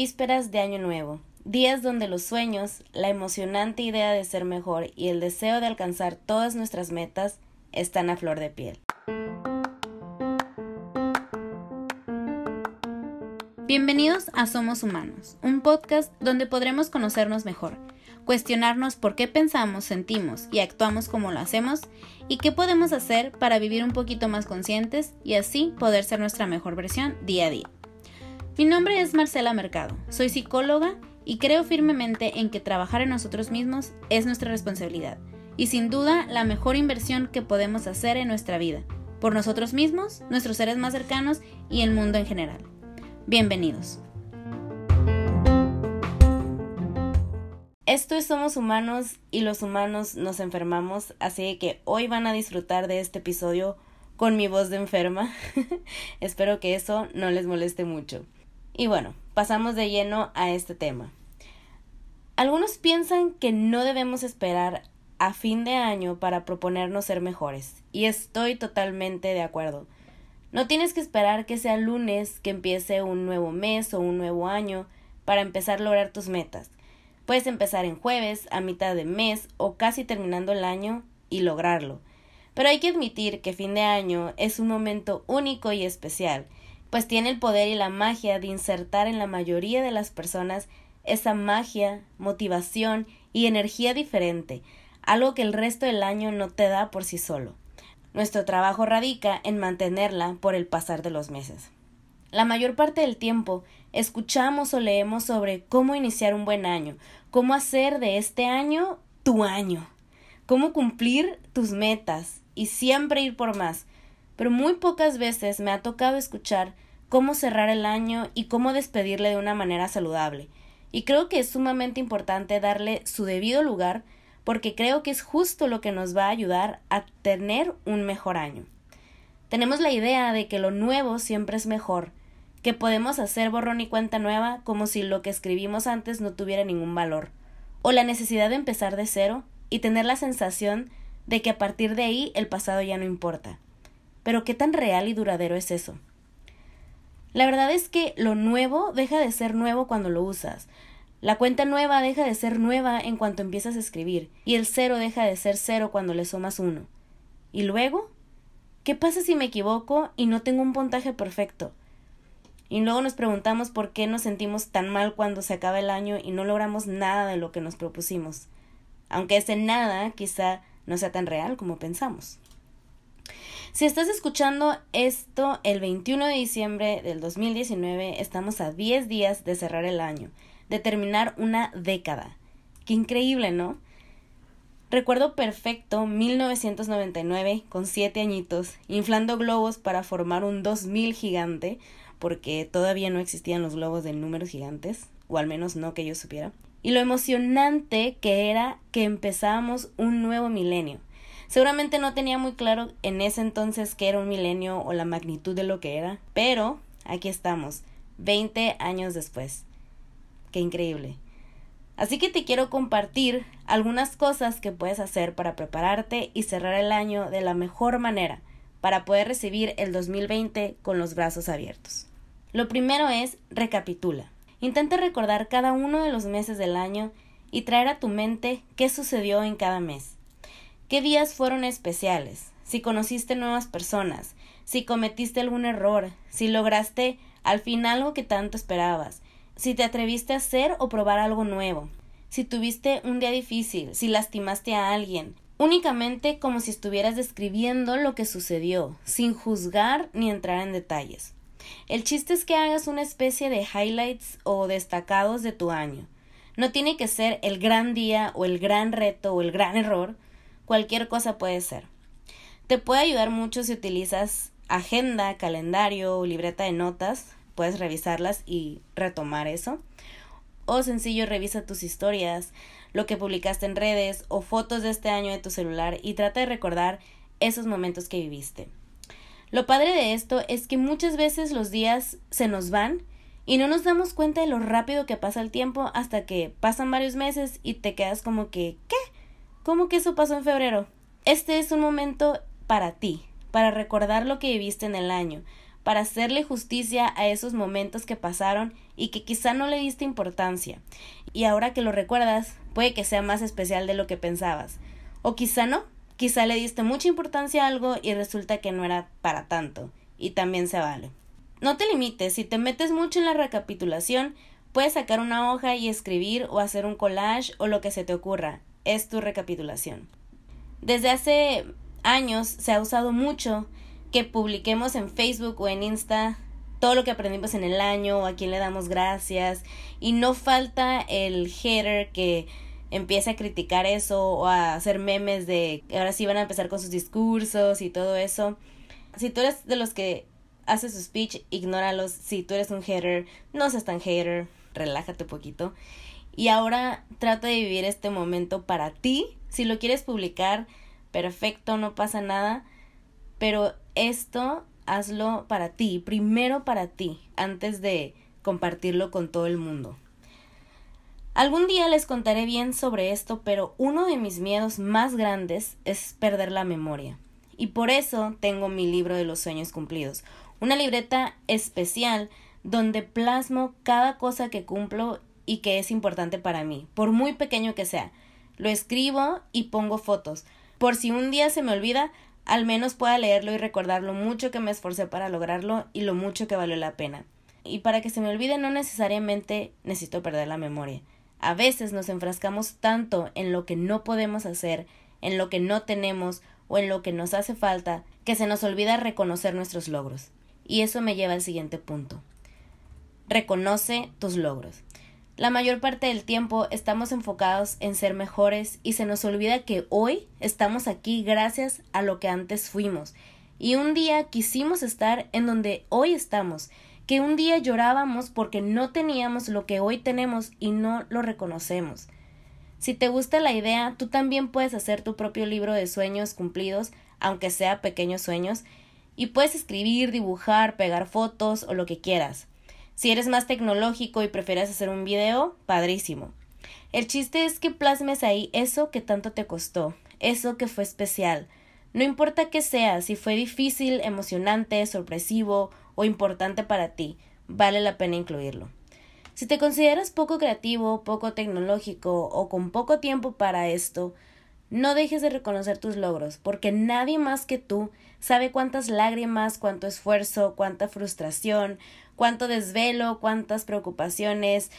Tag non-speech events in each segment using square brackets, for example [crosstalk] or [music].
vísperas de Año Nuevo, días donde los sueños, la emocionante idea de ser mejor y el deseo de alcanzar todas nuestras metas están a flor de piel. Bienvenidos a Somos Humanos, un podcast donde podremos conocernos mejor, cuestionarnos por qué pensamos, sentimos y actuamos como lo hacemos y qué podemos hacer para vivir un poquito más conscientes y así poder ser nuestra mejor versión día a día. Mi nombre es Marcela Mercado, soy psicóloga y creo firmemente en que trabajar en nosotros mismos es nuestra responsabilidad y sin duda la mejor inversión que podemos hacer en nuestra vida, por nosotros mismos, nuestros seres más cercanos y el mundo en general. Bienvenidos. Esto es Somos Humanos y los humanos nos enfermamos, así que hoy van a disfrutar de este episodio con mi voz de enferma. [laughs] Espero que eso no les moleste mucho. Y bueno, pasamos de lleno a este tema. Algunos piensan que no debemos esperar a fin de año para proponernos ser mejores, y estoy totalmente de acuerdo. No tienes que esperar que sea lunes que empiece un nuevo mes o un nuevo año para empezar a lograr tus metas. Puedes empezar en jueves, a mitad de mes o casi terminando el año y lograrlo. Pero hay que admitir que fin de año es un momento único y especial, pues tiene el poder y la magia de insertar en la mayoría de las personas esa magia, motivación y energía diferente, algo que el resto del año no te da por sí solo. Nuestro trabajo radica en mantenerla por el pasar de los meses. La mayor parte del tiempo escuchamos o leemos sobre cómo iniciar un buen año, cómo hacer de este año tu año, cómo cumplir tus metas y siempre ir por más, pero muy pocas veces me ha tocado escuchar cómo cerrar el año y cómo despedirle de una manera saludable. Y creo que es sumamente importante darle su debido lugar porque creo que es justo lo que nos va a ayudar a tener un mejor año. Tenemos la idea de que lo nuevo siempre es mejor, que podemos hacer borrón y cuenta nueva como si lo que escribimos antes no tuviera ningún valor, o la necesidad de empezar de cero y tener la sensación de que a partir de ahí el pasado ya no importa. Pero ¿qué tan real y duradero es eso? La verdad es que lo nuevo deja de ser nuevo cuando lo usas. La cuenta nueva deja de ser nueva en cuanto empiezas a escribir, y el cero deja de ser cero cuando le sumas uno. ¿Y luego? ¿Qué pasa si me equivoco y no tengo un puntaje perfecto? Y luego nos preguntamos por qué nos sentimos tan mal cuando se acaba el año y no logramos nada de lo que nos propusimos, aunque ese nada quizá no sea tan real como pensamos. Si estás escuchando esto el 21 de diciembre del 2019, estamos a 10 días de cerrar el año, de terminar una década. Qué increíble, ¿no? Recuerdo perfecto 1999 con 7 añitos, inflando globos para formar un 2000 gigante, porque todavía no existían los globos de números gigantes, o al menos no que yo supiera. Y lo emocionante que era que empezábamos un nuevo milenio. Seguramente no tenía muy claro en ese entonces qué era un milenio o la magnitud de lo que era, pero aquí estamos, 20 años después. Qué increíble. Así que te quiero compartir algunas cosas que puedes hacer para prepararte y cerrar el año de la mejor manera para poder recibir el 2020 con los brazos abiertos. Lo primero es recapitula. Intenta recordar cada uno de los meses del año y traer a tu mente qué sucedió en cada mes. ¿Qué días fueron especiales? Si conociste nuevas personas, si cometiste algún error, si lograste al fin algo que tanto esperabas, si te atreviste a hacer o probar algo nuevo, si tuviste un día difícil, si lastimaste a alguien, únicamente como si estuvieras describiendo lo que sucedió, sin juzgar ni entrar en detalles. El chiste es que hagas una especie de highlights o destacados de tu año. No tiene que ser el gran día o el gran reto o el gran error, cualquier cosa puede ser. Te puede ayudar mucho si utilizas agenda, calendario libreta de notas, puedes revisarlas y retomar eso. O sencillo, revisa tus historias, lo que publicaste en redes o fotos de este año de tu celular y trata de recordar esos momentos que viviste. Lo padre de esto es que muchas veces los días se nos van y no nos damos cuenta de lo rápido que pasa el tiempo hasta que pasan varios meses y te quedas como que ¿qué? ¿Cómo que eso pasó en febrero? Este es un momento para ti, para recordar lo que viviste en el año, para hacerle justicia a esos momentos que pasaron y que quizá no le diste importancia. Y ahora que lo recuerdas, puede que sea más especial de lo que pensabas. O quizá no, quizá le diste mucha importancia a algo y resulta que no era para tanto. Y también se vale. No te limites, si te metes mucho en la recapitulación, puedes sacar una hoja y escribir o hacer un collage o lo que se te ocurra. Es tu recapitulación. Desde hace años se ha usado mucho que publiquemos en Facebook o en Insta todo lo que aprendimos en el año a quién le damos gracias y no falta el hater que empiece a criticar eso o a hacer memes de que ahora sí van a empezar con sus discursos y todo eso. Si tú eres de los que hace su speech, ignóralos. Si tú eres un hater, no seas tan hater, relájate un poquito. Y ahora trata de vivir este momento para ti. Si lo quieres publicar, perfecto, no pasa nada. Pero esto hazlo para ti, primero para ti, antes de compartirlo con todo el mundo. Algún día les contaré bien sobre esto, pero uno de mis miedos más grandes es perder la memoria. Y por eso tengo mi libro de los sueños cumplidos, una libreta especial donde plasmo cada cosa que cumplo y que es importante para mí, por muy pequeño que sea. Lo escribo y pongo fotos. Por si un día se me olvida, al menos pueda leerlo y recordar lo mucho que me esforcé para lograrlo y lo mucho que valió la pena. Y para que se me olvide no necesariamente necesito perder la memoria. A veces nos enfrascamos tanto en lo que no podemos hacer, en lo que no tenemos o en lo que nos hace falta, que se nos olvida reconocer nuestros logros. Y eso me lleva al siguiente punto. Reconoce tus logros. La mayor parte del tiempo estamos enfocados en ser mejores y se nos olvida que hoy estamos aquí gracias a lo que antes fuimos. Y un día quisimos estar en donde hoy estamos, que un día llorábamos porque no teníamos lo que hoy tenemos y no lo reconocemos. Si te gusta la idea, tú también puedes hacer tu propio libro de sueños cumplidos, aunque sea pequeños sueños, y puedes escribir, dibujar, pegar fotos o lo que quieras. Si eres más tecnológico y prefieres hacer un video, padrísimo. El chiste es que plasmes ahí eso que tanto te costó, eso que fue especial. No importa qué sea, si fue difícil, emocionante, sorpresivo o importante para ti, vale la pena incluirlo. Si te consideras poco creativo, poco tecnológico o con poco tiempo para esto, no dejes de reconocer tus logros, porque nadie más que tú sabe cuántas lágrimas, cuánto esfuerzo, cuánta frustración, cuánto desvelo, cuántas preocupaciones,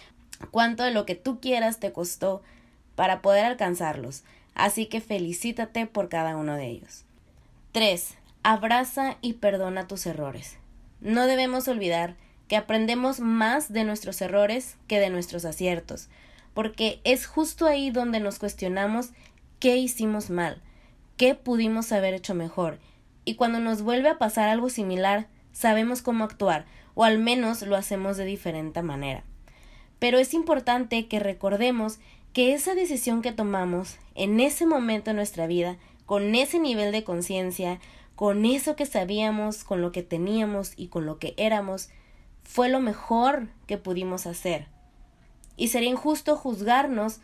cuánto de lo que tú quieras te costó para poder alcanzarlos. Así que felicítate por cada uno de ellos. 3. Abraza y perdona tus errores. No debemos olvidar que aprendemos más de nuestros errores que de nuestros aciertos, porque es justo ahí donde nos cuestionamos qué hicimos mal, qué pudimos haber hecho mejor, y cuando nos vuelve a pasar algo similar, sabemos cómo actuar, o al menos lo hacemos de diferente manera. Pero es importante que recordemos que esa decisión que tomamos en ese momento de nuestra vida, con ese nivel de conciencia, con eso que sabíamos, con lo que teníamos y con lo que éramos, fue lo mejor que pudimos hacer. Y sería injusto juzgarnos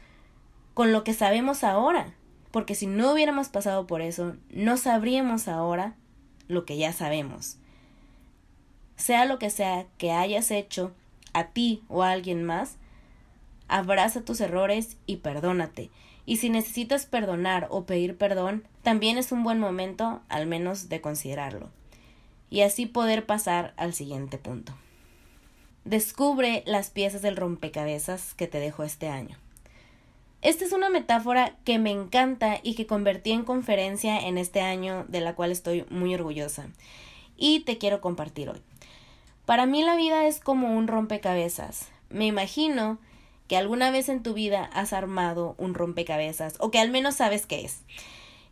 con lo que sabemos ahora, porque si no hubiéramos pasado por eso, no sabríamos ahora lo que ya sabemos sea lo que sea que hayas hecho a ti o a alguien más, abraza tus errores y perdónate. Y si necesitas perdonar o pedir perdón, también es un buen momento al menos de considerarlo. Y así poder pasar al siguiente punto. Descubre las piezas del rompecabezas que te dejó este año. Esta es una metáfora que me encanta y que convertí en conferencia en este año de la cual estoy muy orgullosa y te quiero compartir hoy. Para mí la vida es como un rompecabezas. Me imagino que alguna vez en tu vida has armado un rompecabezas o que al menos sabes qué es.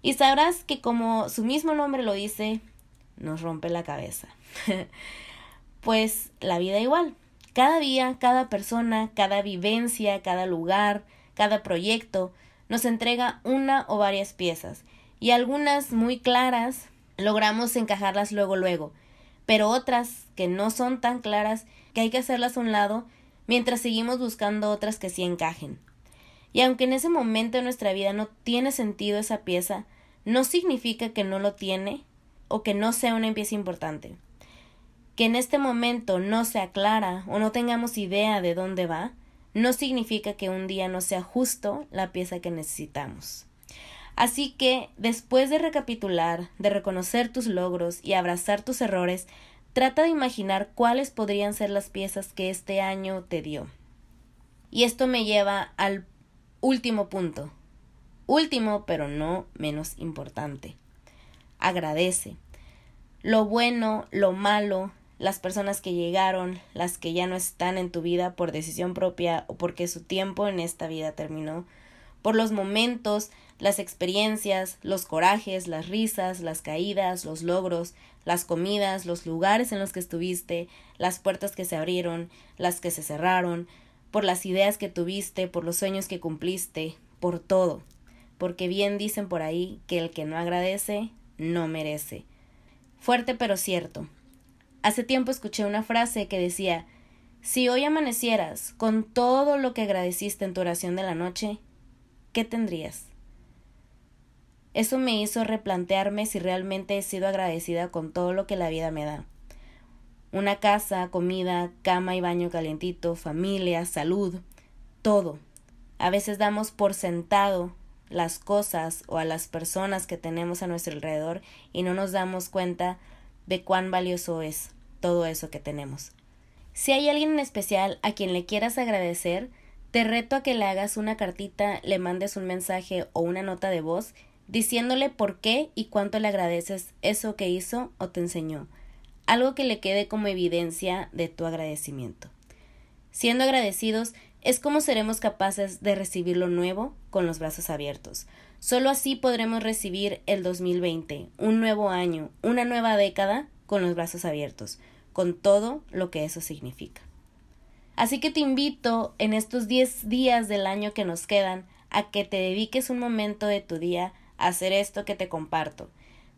Y sabrás que como su mismo nombre lo dice, nos rompe la cabeza. [laughs] pues la vida igual. Cada día, cada persona, cada vivencia, cada lugar, cada proyecto nos entrega una o varias piezas y algunas muy claras logramos encajarlas luego luego pero otras que no son tan claras que hay que hacerlas a un lado mientras seguimos buscando otras que sí encajen. Y aunque en ese momento de nuestra vida no tiene sentido esa pieza, no significa que no lo tiene o que no sea una pieza importante. Que en este momento no sea clara o no tengamos idea de dónde va, no significa que un día no sea justo la pieza que necesitamos. Así que, después de recapitular, de reconocer tus logros y abrazar tus errores, trata de imaginar cuáles podrían ser las piezas que este año te dio. Y esto me lleva al último punto. Último, pero no menos importante. Agradece. Lo bueno, lo malo, las personas que llegaron, las que ya no están en tu vida por decisión propia o porque su tiempo en esta vida terminó, por los momentos, las experiencias, los corajes, las risas, las caídas, los logros, las comidas, los lugares en los que estuviste, las puertas que se abrieron, las que se cerraron, por las ideas que tuviste, por los sueños que cumpliste, por todo, porque bien dicen por ahí que el que no agradece, no merece. Fuerte pero cierto. Hace tiempo escuché una frase que decía Si hoy amanecieras con todo lo que agradeciste en tu oración de la noche, ¿qué tendrías? Eso me hizo replantearme si realmente he sido agradecida con todo lo que la vida me da. Una casa, comida, cama y baño calientito, familia, salud, todo. A veces damos por sentado las cosas o a las personas que tenemos a nuestro alrededor y no nos damos cuenta de cuán valioso es todo eso que tenemos. Si hay alguien en especial a quien le quieras agradecer, te reto a que le hagas una cartita, le mandes un mensaje o una nota de voz diciéndole por qué y cuánto le agradeces eso que hizo o te enseñó, algo que le quede como evidencia de tu agradecimiento. Siendo agradecidos es como seremos capaces de recibir lo nuevo con los brazos abiertos. Solo así podremos recibir el 2020, un nuevo año, una nueva década con los brazos abiertos, con todo lo que eso significa. Así que te invito en estos 10 días del año que nos quedan a que te dediques un momento de tu día a hacer esto que te comparto.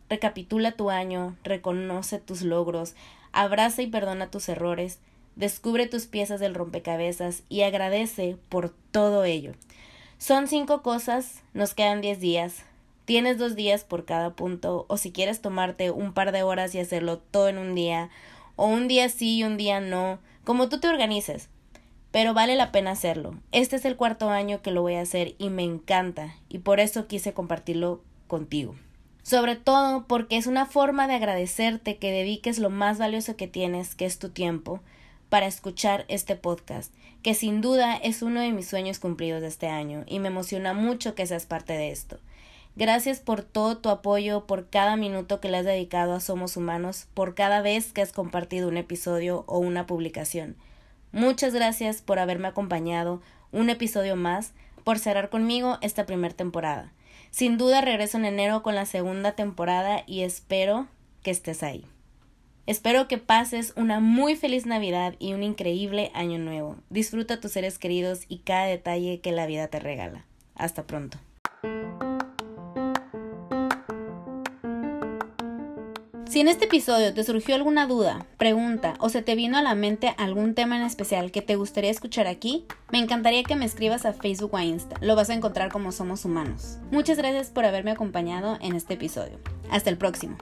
Recapitula tu año, reconoce tus logros, abraza y perdona tus errores, descubre tus piezas del rompecabezas y agradece por todo ello. Son cinco cosas, nos quedan diez días. Tienes dos días por cada punto, o si quieres tomarte un par de horas y hacerlo todo en un día, o un día sí y un día no, como tú te organices. Pero vale la pena hacerlo. Este es el cuarto año que lo voy a hacer y me encanta, y por eso quise compartirlo contigo. Sobre todo porque es una forma de agradecerte que dediques lo más valioso que tienes, que es tu tiempo, para escuchar este podcast, que sin duda es uno de mis sueños cumplidos de este año y me emociona mucho que seas parte de esto. Gracias por todo tu apoyo, por cada minuto que le has dedicado a Somos Humanos, por cada vez que has compartido un episodio o una publicación. Muchas gracias por haberme acompañado un episodio más, por cerrar conmigo esta primera temporada. Sin duda regreso en enero con la segunda temporada y espero que estés ahí. Espero que pases una muy feliz Navidad y un increíble año nuevo. Disfruta tus seres queridos y cada detalle que la vida te regala. Hasta pronto. Si en este episodio te surgió alguna duda, pregunta o se te vino a la mente algún tema en especial que te gustaría escuchar aquí, me encantaría que me escribas a Facebook o a Insta. Lo vas a encontrar como Somos Humanos. Muchas gracias por haberme acompañado en este episodio. Hasta el próximo.